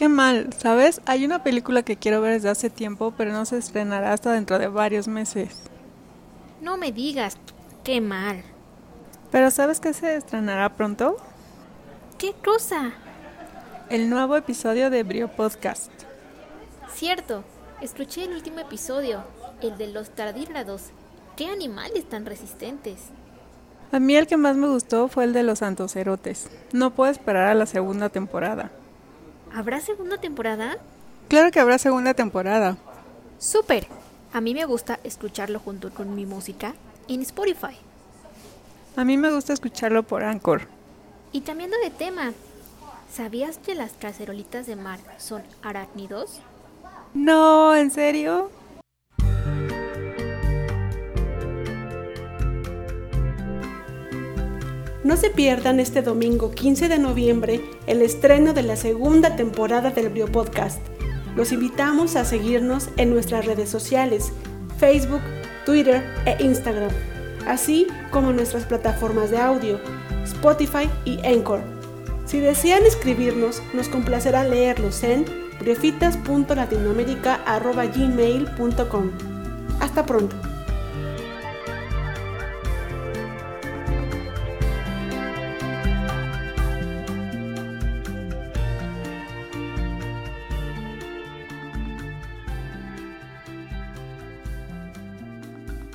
Qué mal, ¿sabes? Hay una película que quiero ver desde hace tiempo, pero no se estrenará hasta dentro de varios meses. No me digas, qué mal. ¿Pero sabes que se estrenará pronto? ¿Qué cosa? El nuevo episodio de Brio Podcast. Cierto, escuché el último episodio, el de los tardígrados. ¿Qué animales tan resistentes? A mí el que más me gustó fue el de los santocerotes. No puedo esperar a la segunda temporada. ¿Habrá segunda temporada? Claro que habrá segunda temporada. ¡Súper! A mí me gusta escucharlo junto con mi música en Spotify. A mí me gusta escucharlo por Anchor. Y cambiando de tema, ¿sabías que las cacerolitas de mar son arácnidos? No, ¿en serio? No se pierdan este domingo 15 de noviembre el estreno de la segunda temporada del Brio Podcast. Los invitamos a seguirnos en nuestras redes sociales, Facebook, Twitter e Instagram, así como nuestras plataformas de audio, Spotify y Anchor. Si desean escribirnos, nos complacerá leerlos en briofitas.latinoamerica.gmail.com. Hasta pronto.